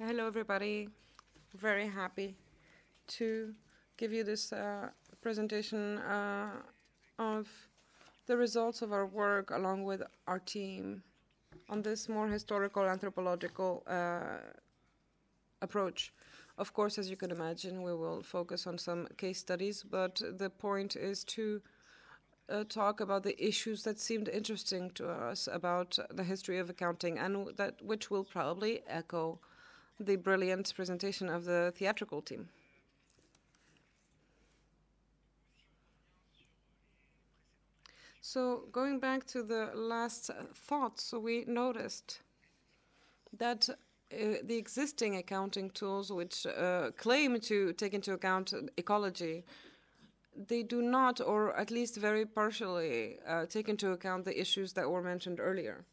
Hello, everybody. Very happy to give you this uh, presentation uh, of the results of our work along with our team on this more historical anthropological uh, approach. Of course, as you can imagine, we will focus on some case studies, but the point is to uh, talk about the issues that seemed interesting to us about the history of accounting and that which will probably echo the brilliant presentation of the theatrical team. So going back to the last thoughts, we noticed that uh, the existing accounting tools which uh, claim to take into account ecology, they do not, or at least very partially, uh, take into account the issues that were mentioned earlier.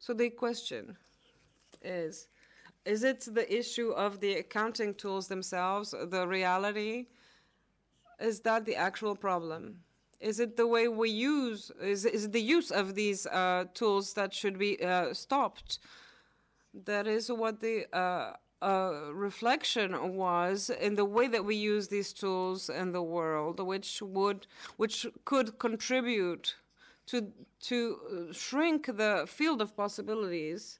So the question is, is it the issue of the accounting tools themselves, the reality? Is that the actual problem? Is it the way we use, is, is the use of these uh, tools that should be uh, stopped? That is what the uh, uh, reflection was in the way that we use these tools in the world, which would, which could contribute to to shrink the field of possibilities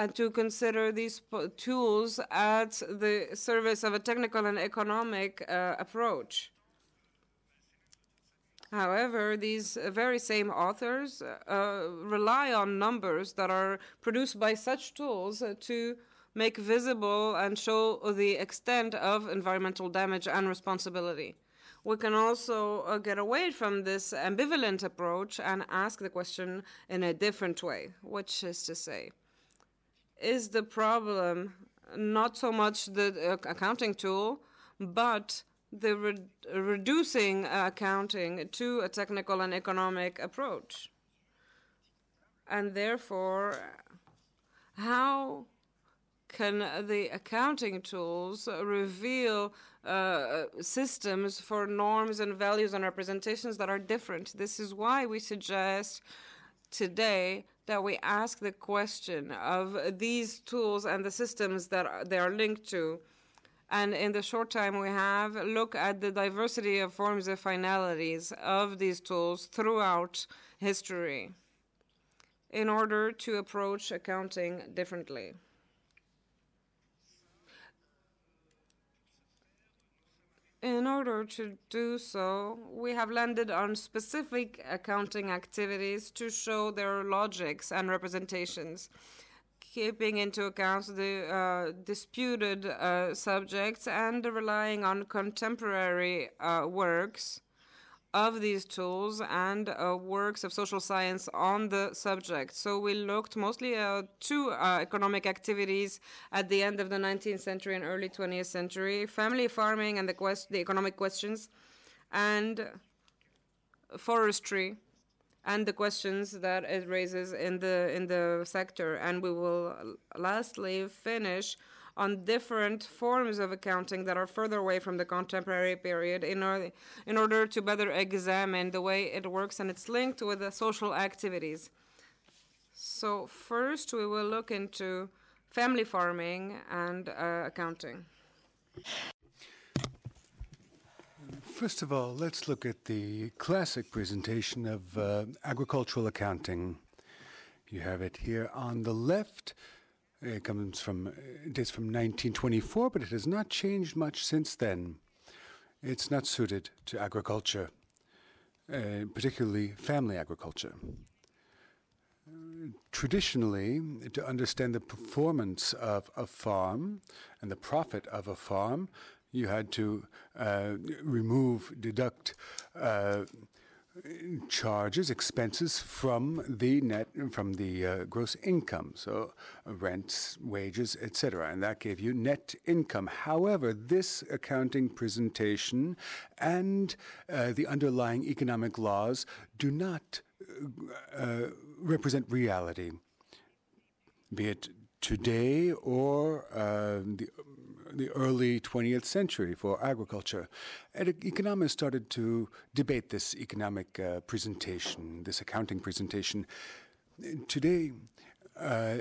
and to consider these tools at the service of a technical and economic uh, approach. However, these very same authors uh, rely on numbers that are produced by such tools to make visible and show the extent of environmental damage and responsibility. We can also uh, get away from this ambivalent approach and ask the question in a different way, which is to say, is the problem not so much the uh, accounting tool, but the re reducing accounting to a technical and economic approach. And therefore, how can the accounting tools reveal uh, systems for norms and values and representations that are different? This is why we suggest today that we ask the question of these tools and the systems that they are linked to. And in the short time we have, look at the diversity of forms of finalities of these tools throughout history in order to approach accounting differently. In order to do so, we have landed on specific accounting activities to show their logics and representations, keeping into account the uh, disputed uh, subjects and relying on contemporary uh, works of these tools and uh, works of social science on the subject. So we looked mostly at two uh, economic activities at the end of the 19th century and early 20th century, family farming and the, quest the economic questions, and forestry and the questions that it raises in the in the sector. And we will lastly finish on different forms of accounting that are further away from the contemporary period in order, in order to better examine the way it works and it's linked with the social activities. So first we will look into family farming and uh, accounting. First of all, let's look at the classic presentation of uh, agricultural accounting. You have it here on the left. It comes from it is from 1924, but it has not changed much since then. It's not suited to agriculture, uh, particularly family agriculture. traditionally, to understand the performance of a farm and the profit of a farm, you had to uh, remove, deduct uh, charges, expenses from the net, from the uh, gross income, so uh, rents, wages, etc., and that gave you net income. However, this accounting presentation and uh, the underlying economic laws do not uh, represent reality, be it today or uh, the the early 20th century for agriculture. And economists started to debate this economic uh, presentation, this accounting presentation. Today, uh,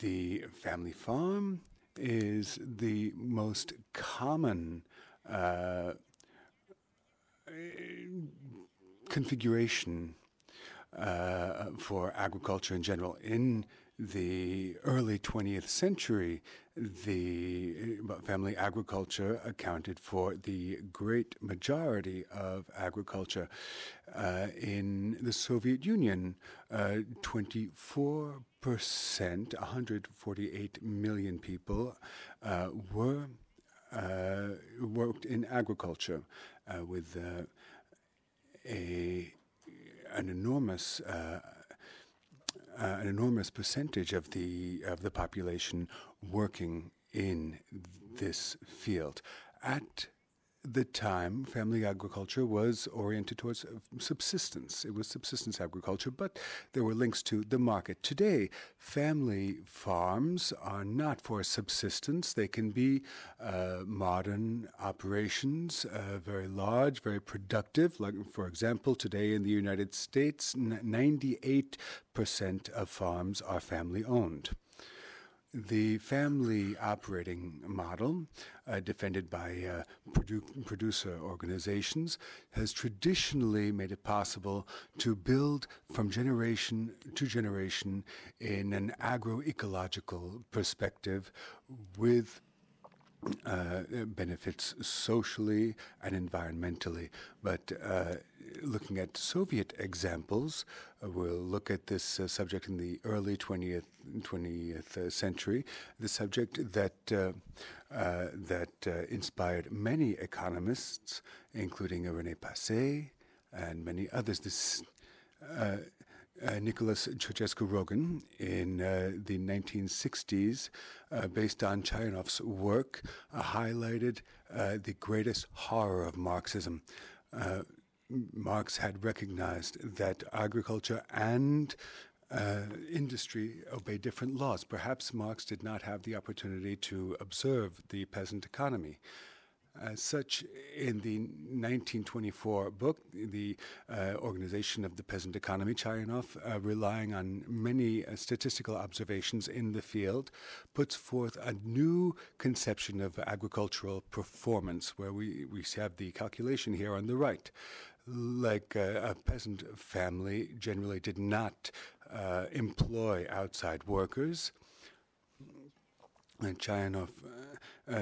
the family farm is the most common uh, configuration uh, for agriculture in general. In the early 20th century, the family agriculture accounted for the great majority of agriculture. Uh, in the Soviet Union, uh, 24 percent, 148 million people, uh, were uh, worked in agriculture uh, with uh, a an enormous uh, uh, an enormous percentage of the of the population working in this field. At the time, family agriculture was oriented towards subsistence. It was subsistence agriculture, but there were links to the market. Today, family farms are not for subsistence. They can be uh, modern operations, uh, very large, very productive. Like, for example, today in the United States, 98% of farms are family owned. The family operating model, uh, defended by uh, produ- producer organizations, has traditionally made it possible to build from generation to generation in an agroecological perspective with uh, benefits socially and environmentally. But uh, looking at Soviet examples, uh, we'll look at this uh, subject in the early 20th 20th uh, century. The subject that uh, that inspired many economists, including Rene Passet and many others. This uh, Nicholas Georgescu-Roegen in uh, the 1960s, uh, based on Chayanov's work, uh, highlighted uh, the greatest horror of Marxism. Uh, Marx had recognized that agriculture and industry obey different laws. Perhaps Marx did not have the opportunity to observe the peasant economy. As such, in the 1924 book, the uh, Organization of the Peasant Economy, Chayanov, uh, relying on many uh, statistical observations in the field, puts forth a new conception of agricultural performance, where we, we have the calculation here on the right. Like uh, a peasant family generally did not uh, employ outside workers. And Chayanov uh,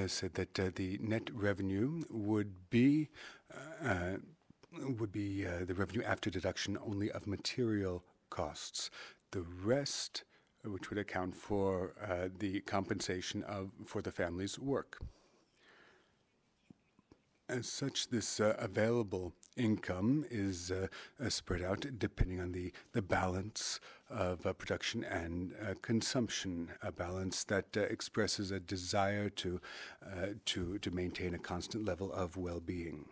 said that uh, the net revenue would be uh, would be the revenue after deduction only of material costs. The rest, which would account for the compensation of for the family's work. As such, this uh, available income is uh, uh, spread out depending on the, the balance of uh, production and consumption, a balance that expresses a desire to, to, to maintain a constant level of well being.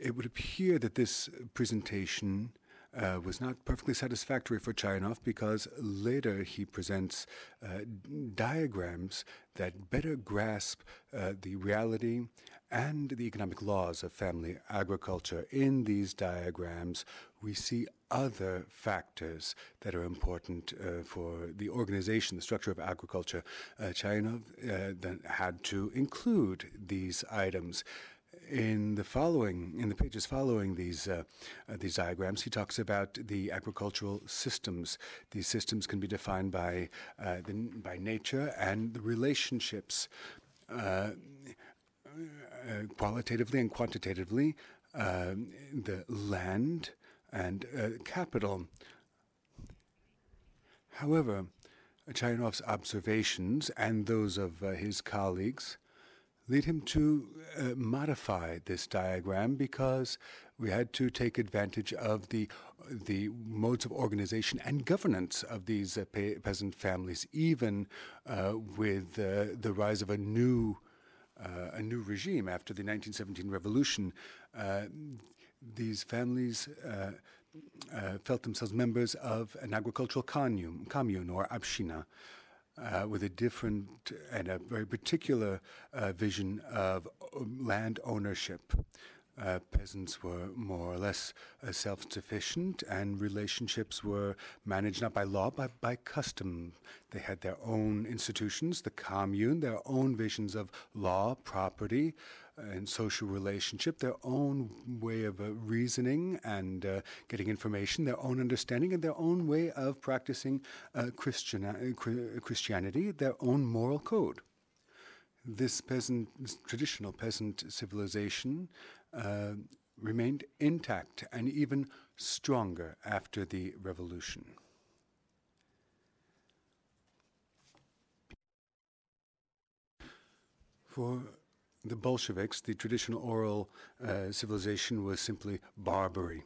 It would appear that this presentation uh, was not perfectly satisfactory for Chayanov because later he presents uh, diagrams that better grasp uh, the reality and the economic laws of family agriculture. In these diagrams, we see other factors that are important uh, for the organization, the structure of agriculture. Uh, Chayanov uh, then had to include these items in the following, in the pages following these uh, uh, these diagrams, he talks about the agricultural systems. These systems can be defined by uh, the, by nature and the relationships, uh, uh, qualitatively and quantitatively, um, the land and uh, capital. However, Chayanov's observations and those of his colleagues lead him to uh, modify this diagram because we had to take advantage of the the modes of organization and governance of these uh, pe peasant families, even uh, with uh, the rise of a new uh, a new regime after the 1917 revolution. Uh, these families. felt themselves members of an agricultural commune, commune or obshchina uh, with a different and a very particular uh, vision of um, land ownership. uh, peasants were more or less uh, self sufficient, and relationships were managed not by law but by custom. They had their own institutions, the commune, their own visions of law, property, and social relationship, their own way of uh, reasoning and uh, getting information, their own understanding, and their own way of practicing uh, Christian, uh, Christianity, their own moral code. This peasant, this traditional peasant civilization uh, remained intact and even stronger after the revolution. For the Bolsheviks, the traditional oral uh, civilization was simply Barbary,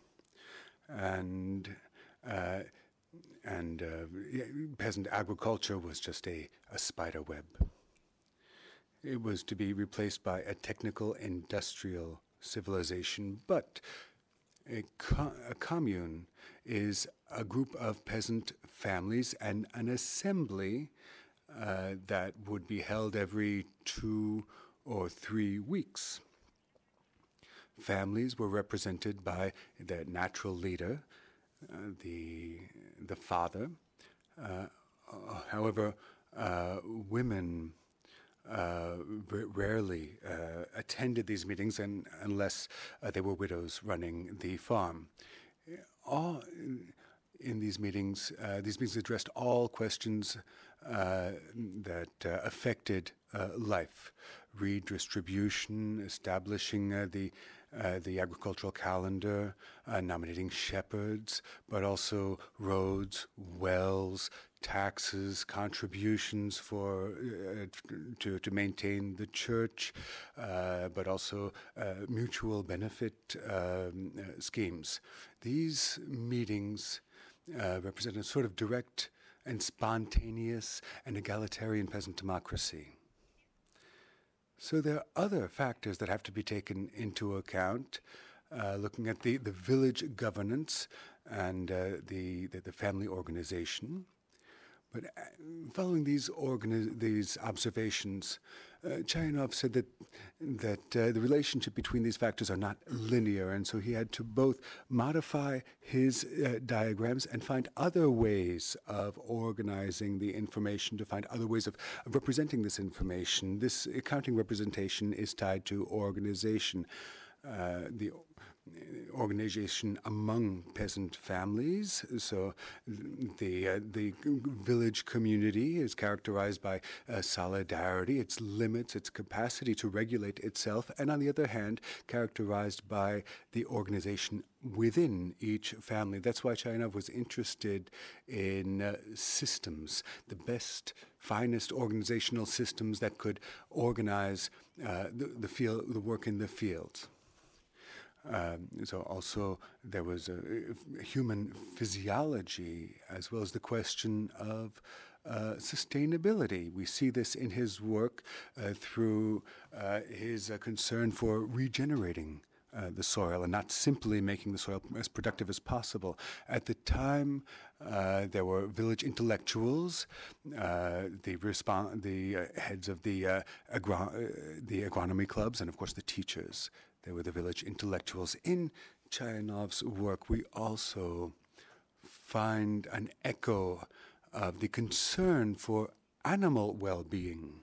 and uh, and uh, peasant agriculture was just a, a spider web. It was to be replaced by a technical industrial civilization, but a, co- a commune is a group of peasant families and an assembly uh, that would be held every two or three weeks. Families were represented by their natural leader, uh, the, the father. Uh, however, uh, women uh, rarely uh, attended these meetings and, unless uh, they were widows running the farm. All in these meetings, uh, these meetings addressed all questions uh, that affected life redistribution, establishing the uh, the agricultural calendar, uh, nominating shepherds, but also roads, wells, taxes, contributions for uh, to to maintain the church, uh, but also uh, mutual benefit um, uh, schemes. These meetings represent a sort of direct and spontaneous and egalitarian peasant democracy. So there are other factors that have to be taken into account, uh, looking at the, the village governance and uh, the, the, the family organization. But uh, following these these observations, uh, Chayanov said that that uh, the relationship between these factors are not linear, and so he had to both modify his uh, diagrams and find other ways of organizing the information, to find other ways of, of representing this information. This accounting representation is tied to organization. Uh, the organization among peasant families. So the uh, the village community is characterized by uh, solidarity, its limits, its capacity to regulate itself, and on the other hand, characterized by the organization within each family. That's why Chayanov was interested in uh, systems, the best, finest organizational systems that could organize uh, the, the field, the work in the fields. Um, so also there was a, a, human physiology as well as the question of uh, sustainability. We see this in his work uh, through uh, his uh, concern for regenerating. Uh, the soil and not simply making the soil as productive as possible. At the time, uh, there were village intellectuals, the the heads of the agro- the agronomy clubs, and of course the teachers. They were the village intellectuals. In Chayanov's work, we also find an echo of the concern for animal well being.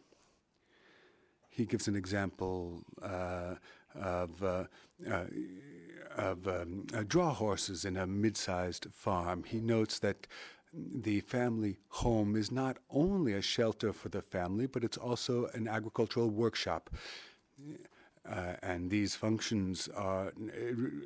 He gives an example uh, of, uh, uh, of um, uh, draw horses in a mid sized farm. He notes that the family home is not only a shelter for the family, but it's also an agricultural workshop. Uh, and these functions are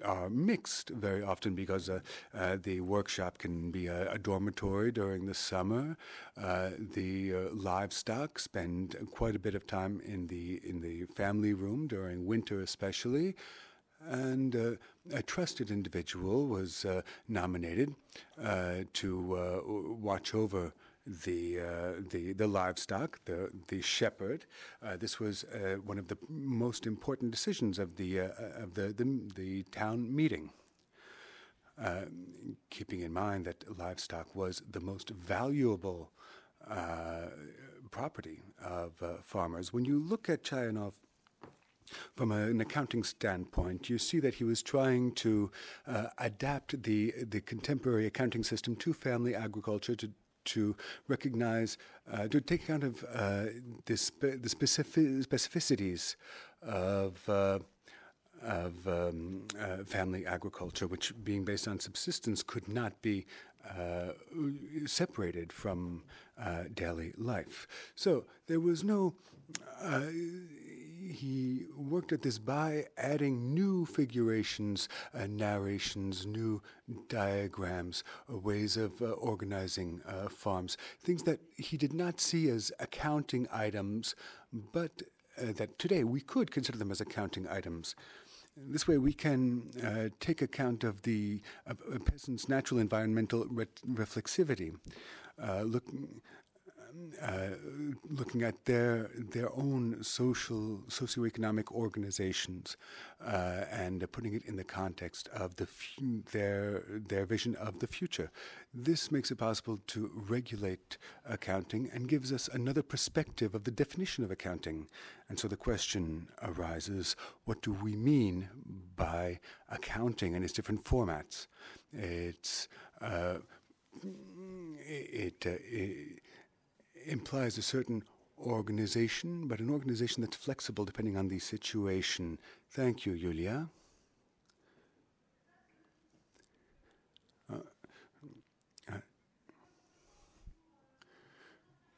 are mixed very often because uh, uh, the workshop can be a, a dormitory during the summer. Uh, the uh, livestock spend quite a bit of time in the in the family room during winter, especially. And uh, a trusted individual was nominated to watch over the, uh, the, the livestock, the, the shepherd. Uh, this was uh, one of the most important decisions of the, uh, of the, the, the, town meeting. Uh, keeping in mind that livestock was the most valuable property of farmers. When you look at Chayanov from an accounting standpoint, you see that he was trying to uh, adapt the the contemporary accounting system to family agriculture to to recognize, uh, to take account of uh, this, the specific, specificities of uh, of um, uh, family agriculture, which being based on subsistence could not be uh, separated from uh, daily life. So there was no. Uh, he worked at this by adding new figurations, uh, narrations, new diagrams, uh, ways of organizing farms, things that he did not see as accounting items, but that today we could consider them as accounting items. This way, we can uh, take account of the uh, peasant's natural environmental re- reflexivity, uh, look, uh, looking at their their own social socioeconomic organizations uh, and putting it in the context of the their their vision of the future. This makes it possible to regulate accounting and gives us another perspective of the definition of accounting. And so the question arises: What do we mean by accounting and its different formats? It's uh, it, uh, it implies a certain organization, but an organization that's flexible depending on the situation. Thank you, Julia. Uh, uh,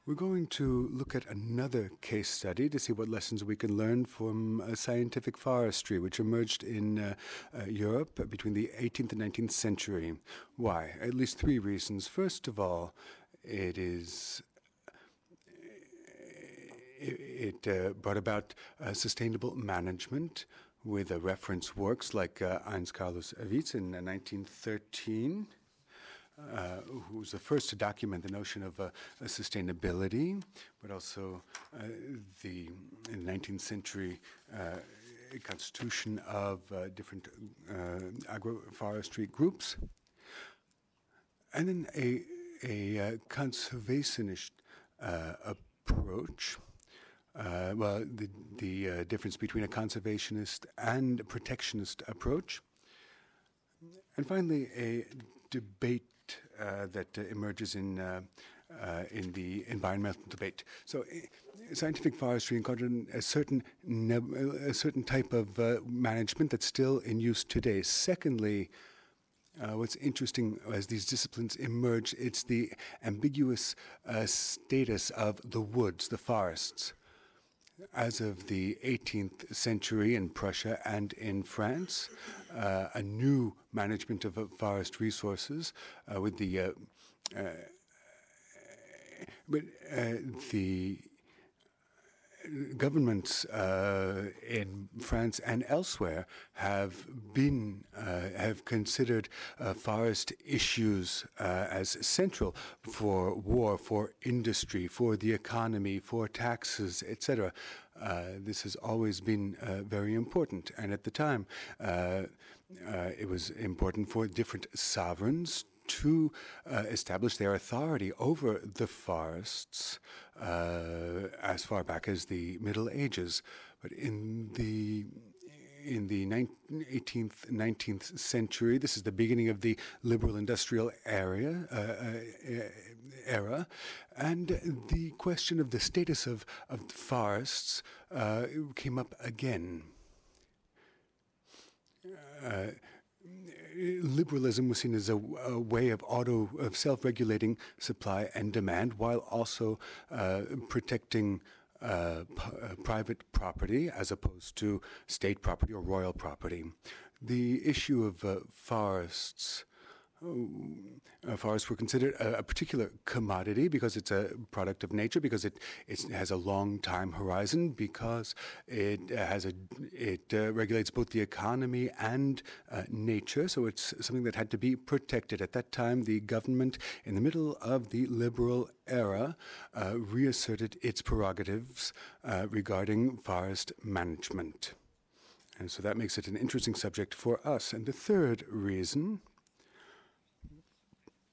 we're going to look at another case study to see what lessons we can learn from uh, scientific forestry, which emerged in uh, uh, Europe between the 18th and 19th century. Why? At least three reasons. First of all, it is it, uh, brought about uh, sustainable management with reference works like uh, Heinz Carlowitz in 1913. Uh, who was the first to document the notion of uh, sustainability, but also uh, the 19th century constitution of different agroforestry groups, and then a, a conservationist approach uh, well, the, the uh, difference between a conservationist and a protectionist approach. And finally, a debate uh, that uh, emerges in, uh, uh, in the environmental debate. So, scientific forestry encountered a certain, a certain type of management that's still in use today. Secondly, uh, what's interesting as these disciplines emerge, it's the ambiguous uh, status of the woods, the forests as of the 18th century in Prussia and in France, uh, a new management of forest resources uh, with the uh, uh but uh, the governments uh, in France and elsewhere have been uh, have considered uh, forest issues uh, as central for war, for industry, for the economy, for taxes, etc. Uh, this has always been uh, very important, and at the time, it was important for different sovereigns to uh, establish their authority over the forests uh, as far back as the Middle Ages. But in the in the 18th, 19th century, this is the beginning of the liberal industrial area, uh, uh, era, and the question of the status of, of forests uh, came up again. Uh, liberalism was seen as a, a way of auto of self-regulating supply and demand, while also uh, protecting uh, uh, private property as opposed to state property or royal property. The issue of uh, forests forests were considered a, a, particular commodity because it's a product of nature, because it, it has a long time horizon, because it has a it uh, regulates both the economy and uh, nature. So it's something that had to be protected. At that time, the government, in the middle of the liberal era, uh, reasserted its prerogatives uh, regarding forest management. And so that makes it an interesting subject for us. And the third reason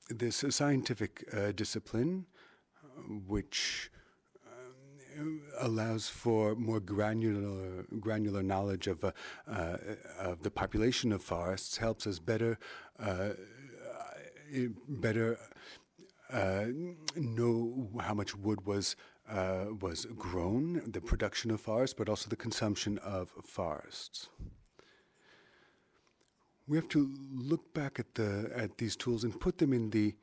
this scientific uh, discipline, uh, which um, allows for more granular granular knowledge of uh, uh, of the population of forests. Helps us better uh, better uh, know how much wood was uh, was grown, the production of forests, but also the consumption of forests. We have to look back at the at these tools and put them in the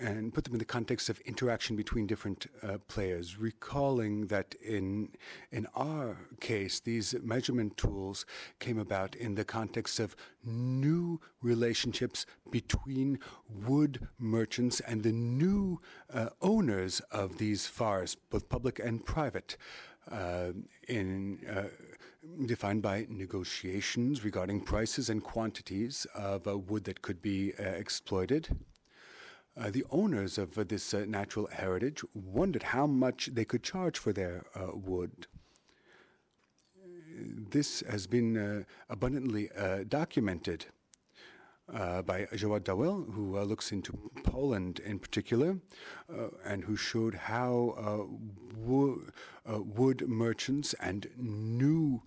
and put them in the context of interaction between different uh, players, recalling that in in our case, these measurement tools came about in the context of new relationships between wood merchants and the new uh, owners of these forests, both public and private, uh, in uh, defined by negotiations regarding prices and quantities of uh, wood that could be uh, exploited. Uh, the owners of uh, this uh, natural heritage wondered how much they could charge for their uh, wood. This has been abundantly documented by Jawad Dawel, who looks into Poland in particular, and who showed how wo- wood merchants and new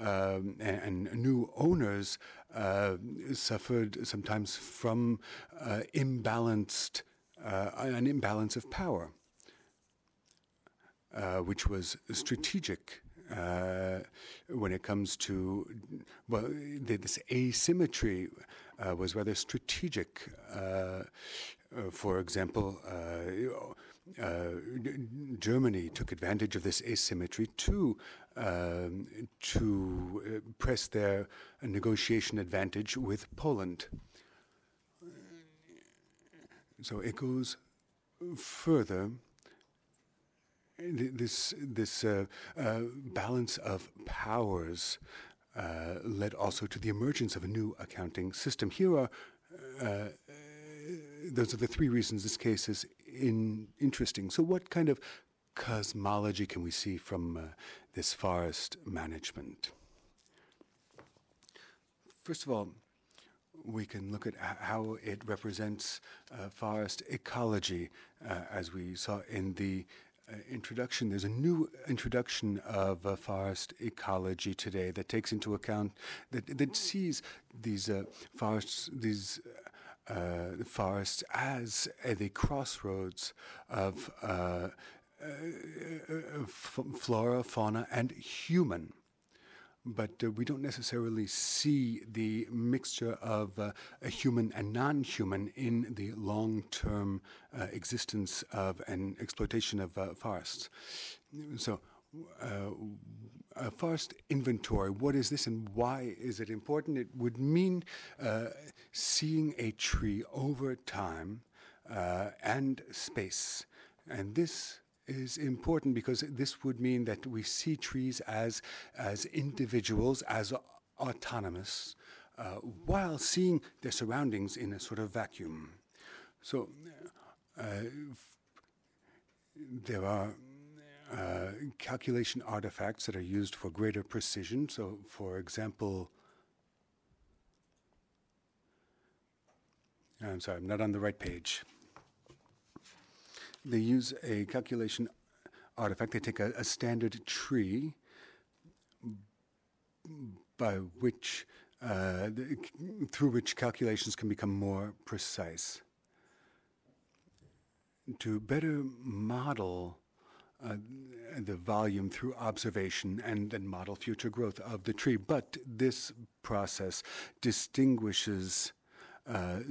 um, and, new owners uh, suffered sometimes from uh, imbalanced uh, an imbalance of power, uh, which was strategic. Uh, when it comes to well, this asymmetry was rather strategic. for example, uh, Germany took advantage of this asymmetry to to uh, press their negotiation advantage with Poland. So it goes further. This this uh, uh, balance of powers uh, led also to the emergence of a new accounting system. Here are uh, those are the three reasons this case is in, interesting. So, what kind of cosmology can we see from uh, this forest management? First of all, we can look at how it represents uh, forest ecology, uh, as we saw in the uh, introduction. There's a new introduction of uh, forest ecology today that takes into account that that sees these uh, forests, these uh, forests as the crossroads of flora, fauna, and human. But uh, we don't necessarily see the mixture of uh, human and non human in the long term uh, existence of an exploitation of forests. So, a forest inventory. What is this and why is it important? It would mean uh, seeing a tree over time uh, and space. And this is important because this would mean that we see trees as, as individuals, as autonomous, uh, while seeing their surroundings in a sort of vacuum. So uh, there are uh, calculation artifacts that are used for greater precision. So, for example, I'm sorry, I'm not on the right page. They use a calculation artifact. They take a, a standard tree by which, uh, through which calculations can become more precise. To better model uh, the volume through observation and then model future growth of the tree. But this process distinguishes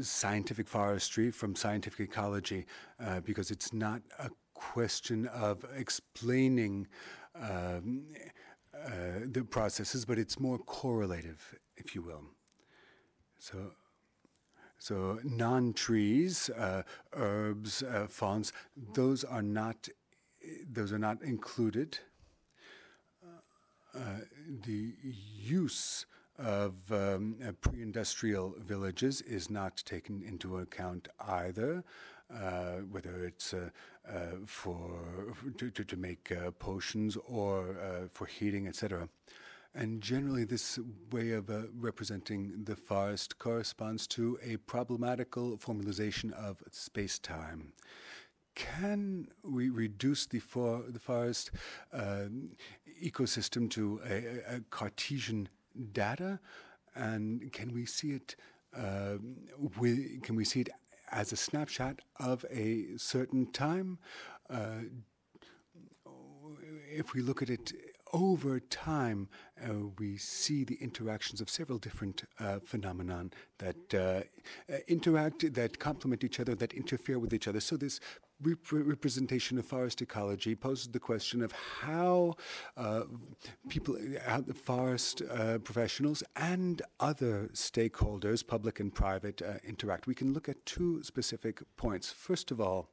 scientific forestry from scientific ecology uh, because it's not a question of explaining um, uh, the processes, but it's more correlative, if you will. So so non-trees, uh, herbs, uh, fawns, those are not those are not included. Uh, the use of um, uh, pre-industrial villages is not taken into account either, uh, whether it's uh, uh, for to, to, to make uh, potions or for heating, etc. And generally, this way of representing the forest corresponds to a problematical formalization of space-time can we reduce the, for, the forest uh, ecosystem to a, a, Cartesian data? And can we see it? Uh, can we see it as a snapshot of a certain time? Uh, if we look at it over time, uh, we see the interactions of several different uh, phenomenon that uh, interact, that complement each other, that interfere with each other. So this rep- representation of forest ecology poses the question of how uh, people, the forest uh, professionals and other stakeholders, public and private, uh, interact. We can look at two specific points. First of all,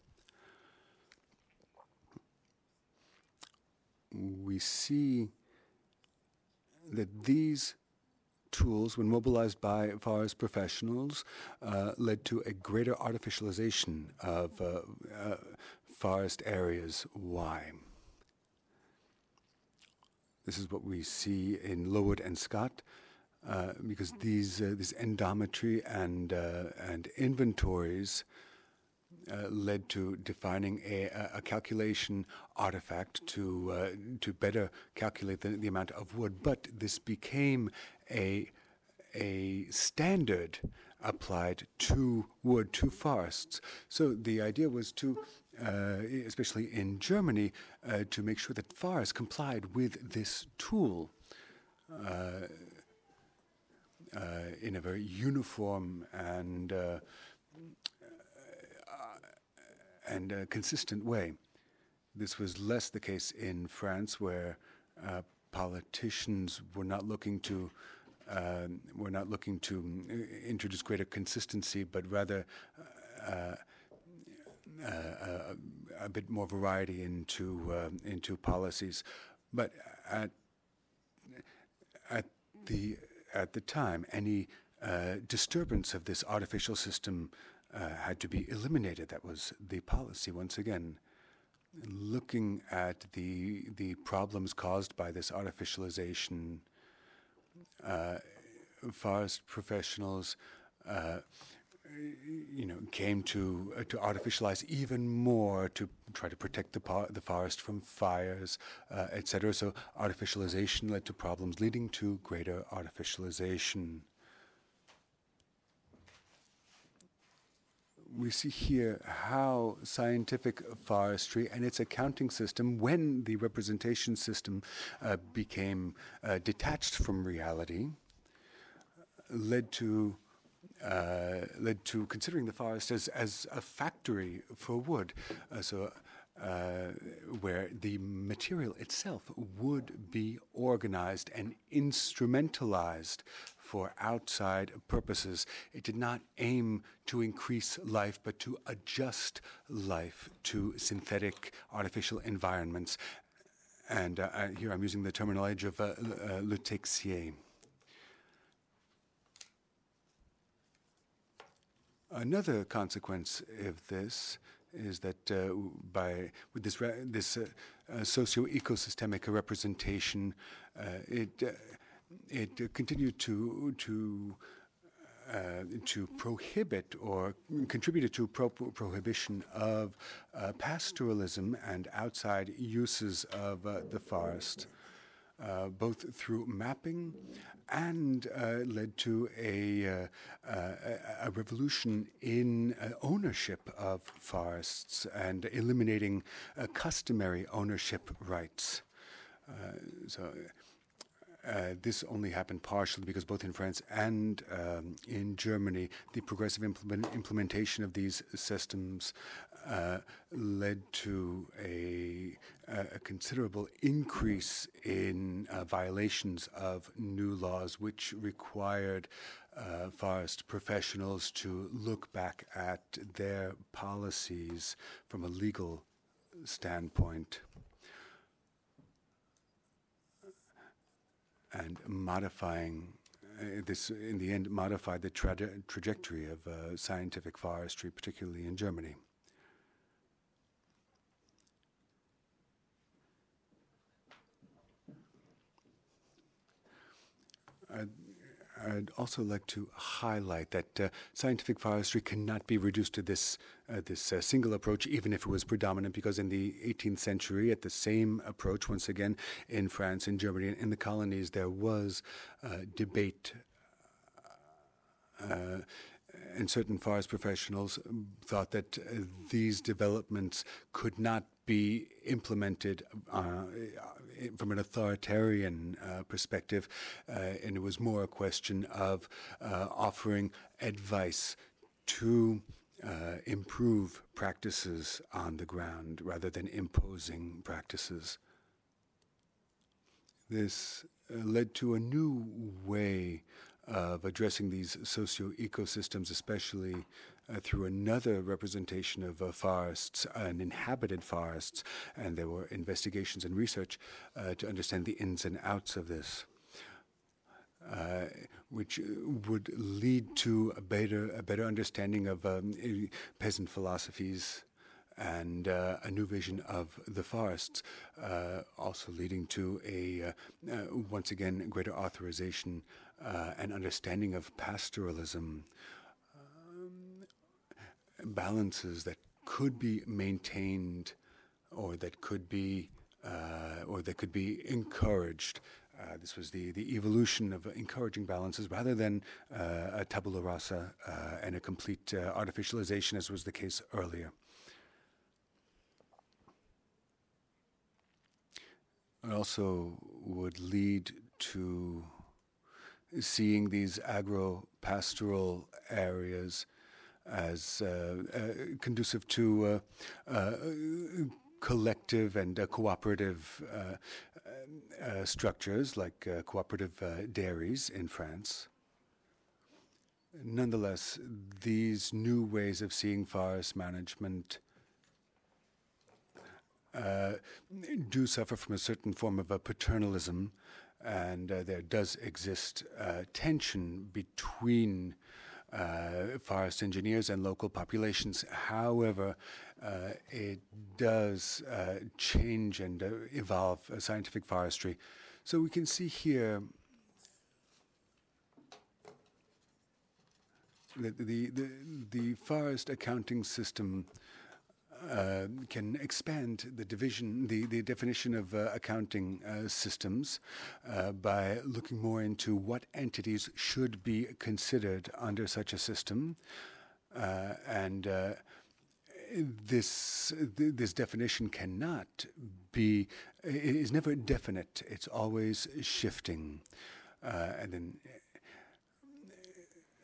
we see that these tools, when mobilized by forest professionals, uh, led to a greater artificialization of uh, uh, forest areas. Why? This is what we see in Lowood and Scott, uh, because these uh, this dendrometry and uh, and inventories uh, led to defining a, a, calculation artifact to uh, to better calculate the, the, amount of wood. But this became a a standard applied to wood to forests. So the idea was to, uh, especially in Germany, uh, to make sure that forests complied with this tool. Uh, in a very uniform and and a consistent way. This was less the case in France, where uh, politicians were not looking to uh, were not looking to uh, introduce greater consistency, but rather uh, uh, a bit more variety into into policies. But at at the at the time, any disturbance of this artificial system uh, had to be eliminated. That was the policy once again. Looking at the the problems caused by this artificialization, uh, forest professionals, uh, you know, came to uh, to artificialize even more to try to protect the the forest from fires, uh, etc. So artificialization led to problems, leading to greater artificialization. We see here how scientific forestry and its accounting system, when the representation system uh, became uh, detached from reality, led to uh, led to considering the forest as, as a factory for wood. Uh, so. Uh, where the material itself would be organized and instrumentalized for outside purposes. It did not aim to increase life, but to adjust life to synthetic artificial environments. And uh, here I'm using the terminology of uh, uh, Le Texier. Another consequence of this is that uh, by with this this uh, uh, socio-ecosystemic representation, uh, it uh, it continued to to uh, to prohibit or contributed to pro- prohibition of uh, pastoralism and outside uses of uh, the forest, uh, both through mapping and uh, led to a, uh, a revolution in ownership of forests and eliminating customary ownership rights. so uh, this only happened partially because both in France and um, in Germany, the progressive implement- implementation of these systems uh, led to a, a, considerable increase in uh, violations of new laws, which required uh, forest professionals to look back at their policies from a legal standpoint. And modifying uh, this, in the end, modified the tra- trajectory of uh, scientific forestry, particularly in Germany. Uh, I'd also like to highlight that uh, scientific forestry cannot be reduced to this uh, this uh, single approach, even if it was predominant, because in the 18th century, at the same approach, once again in France, in Germany, and in the colonies, there was debate. Uh, and certain forest professionals thought that uh, these developments could not be implemented uh, from an authoritarian uh, perspective, uh, and it was more a question of uh, offering advice to uh, improve practices on the ground rather than imposing practices. This led to a new way of addressing these socio ecosystems, especially uh, through another representation of uh, forests and inhabited forests. And there were investigations and research uh, to understand the ins and outs of this. Uh, which would lead to a better, a better understanding of um, peasant philosophies and uh, a new vision of the forests, uh, also leading to a uh, uh once again greater authorization uh, and understanding of pastoralism, um, balances that could be maintained or that could be or that could be encouraged. Uh, this was the, the evolution of encouraging balances rather than uh, a tabula rasa uh, and a complete artificialization, as was the case earlier. It also would lead to seeing these agro-pastoral areas as uh, uh, conducive to uh, uh collective and uh, cooperative uh, structures like cooperative dairies in France. Nonetheless, these new ways of seeing forest management do suffer from a certain form of a paternalism and uh, there does exist uh, tension between uh, forest engineers and local populations. However, uh, it does uh, change and uh, evolve scientific forestry. So we can see here that the, the, the forest accounting system uh, can expand the division, the, the definition of uh, accounting uh, systems uh, by looking more into what entities should be considered under such a system. Uh, and uh, this th this definition cannot be is never definite. It's always shifting, and then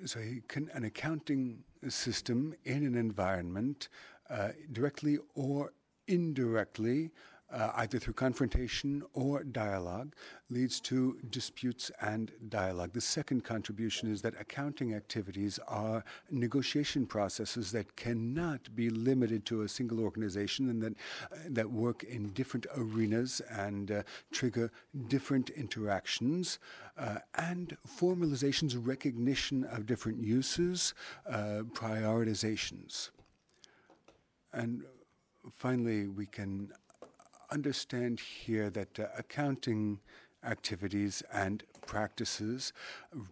so can, an accounting system in an environment directly or indirectly, uh, either through confrontation or dialogue, leads to disputes and dialogue. The second contribution is that accounting activities are negotiation processes that cannot be limited to a single organization and that, uh, that work in different arenas and uh, trigger different interactions uh, and formalizations, recognition of different uses, uh, prioritizations. And finally, we can understand here that uh, accounting activities and practices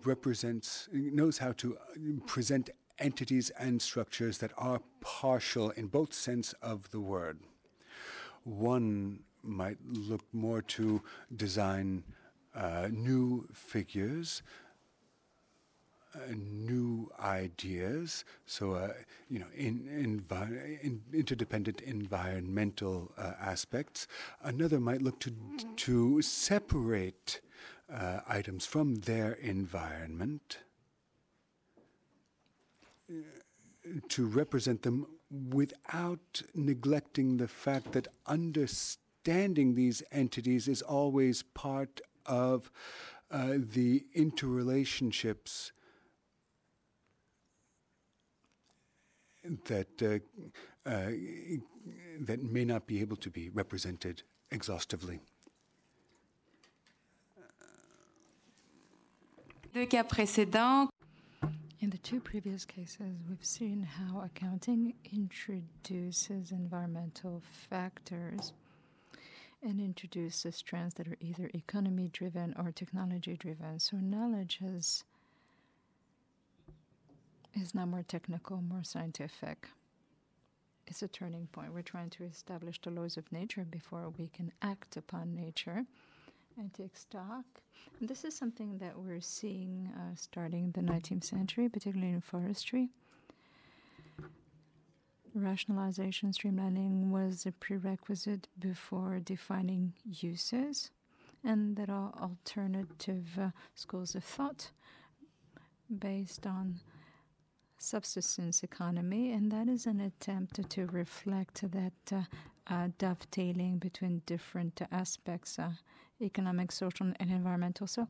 represents knows how to uh, present entities and structures that are partial in both sense of the word. One might look more to design uh, new figures new ideas. So, uh, you know, in, in interdependent environmental uh, aspects. Another might look to to separate uh, items from their environment, uh, to represent them without neglecting the fact that understanding these entities is always part of uh, the interrelationships that uh, uh, that may not be able to be represented exhaustively. In the two previous cases, we've seen how accounting introduces environmental factors and introduces trends that are either economy driven or technology driven. So knowledge has is now more technical, more scientific. It's a turning point. We're trying to establish the laws of nature before we can act upon nature and take stock. And this is something that we're seeing uh, starting the 19th century, particularly in forestry. Rationalization, streamlining was a prerequisite before defining uses, and there are alternative uh, schools of thought based on subsistence economy, and that is an attempt to reflect that uh, uh, dovetailing between different aspects uh, economic, social, and environmental. So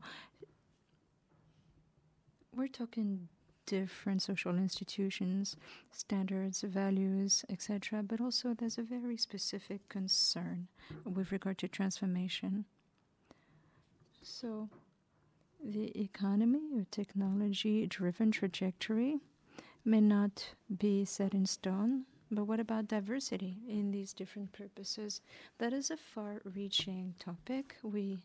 we're talking different social institutions, standards, values, etc. But also, there's a very specific concern with regard to transformation. So, the economy or technology driven trajectory may not be set in stone, but what about diversity in these different purposes? That is a far reaching topic. We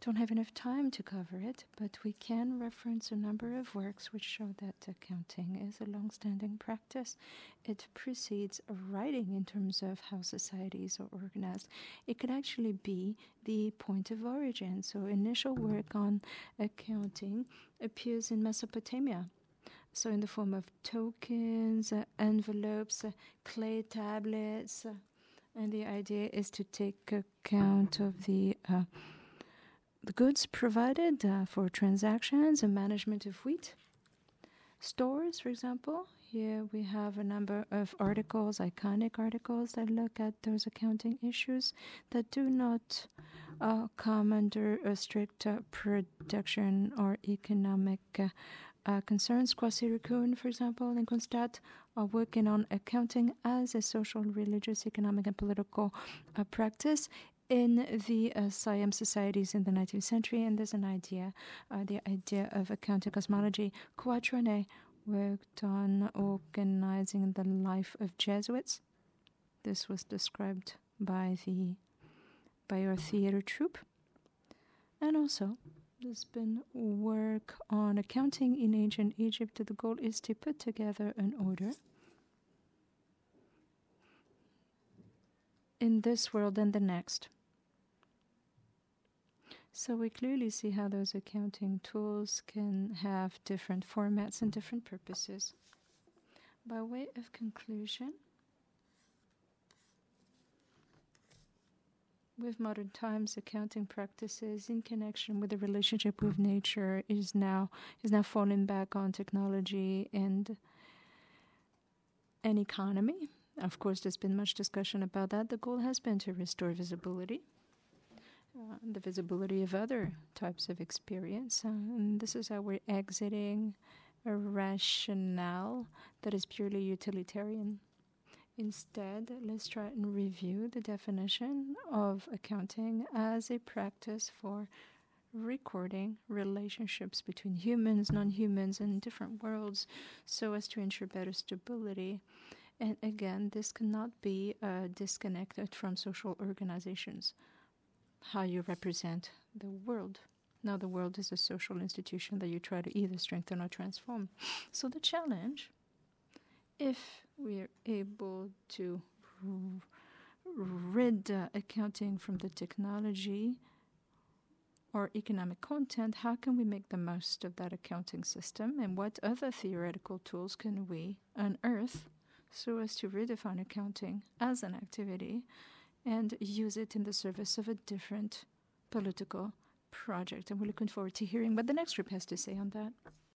don't have enough time to cover it, but we can reference a number of works which show that accounting is a long standing practice. It precedes writing in terms of how societies are organized. It could actually be the point of origin. So, initial work on accounting appears in Mesopotamia so in the form of tokens, uh, envelopes, uh, clay tablets. Uh, and the idea is to take account of the uh, the goods provided uh, for transactions and management of wheat. Stores, for example, here we have a number of articles, iconic articles that look at those accounting issues that do not uh, come under a strict uh, production or economic concerns. Kuasirikun, for example, in Constable, are working on accounting as a social, religious, economic, and political uh, practice in the uh, Siam societies in the 19th century. And there's an idea, uh, the idea of accounting cosmology. Quattrone worked on organizing the life of Jesuits. This was described by the by our theater troupe. And also, been work on accounting in ancient Egypt. The goal is to put together an order in this world and the next. So we clearly see how those accounting tools can have different formats and different purposes. By way of conclusion, with modern times accounting practices in connection with the relationship with nature is now is now falling back on technology and an economy. Of course there's been much discussion about that. The goal has been to restore visibility uh, the visibility of other types of experience. Uh, and this is how we're exiting a rationale that is purely utilitarian Instead, let's try and review the definition of accounting as a practice for recording relationships between humans, non humans, and different worlds so as to ensure better stability. And again, this cannot be uh, disconnected from social organizations. How you represent the world. Now, the world is a social institution that you try to either strengthen or transform. So, the challenge, if we are able to rid accounting from the technology or economic content, how can we make the most of that accounting system and what other theoretical tools can we unearth so as to redefine accounting as an activity and use it in the service of a different political project? And we're looking forward to hearing what the next group has to say on that.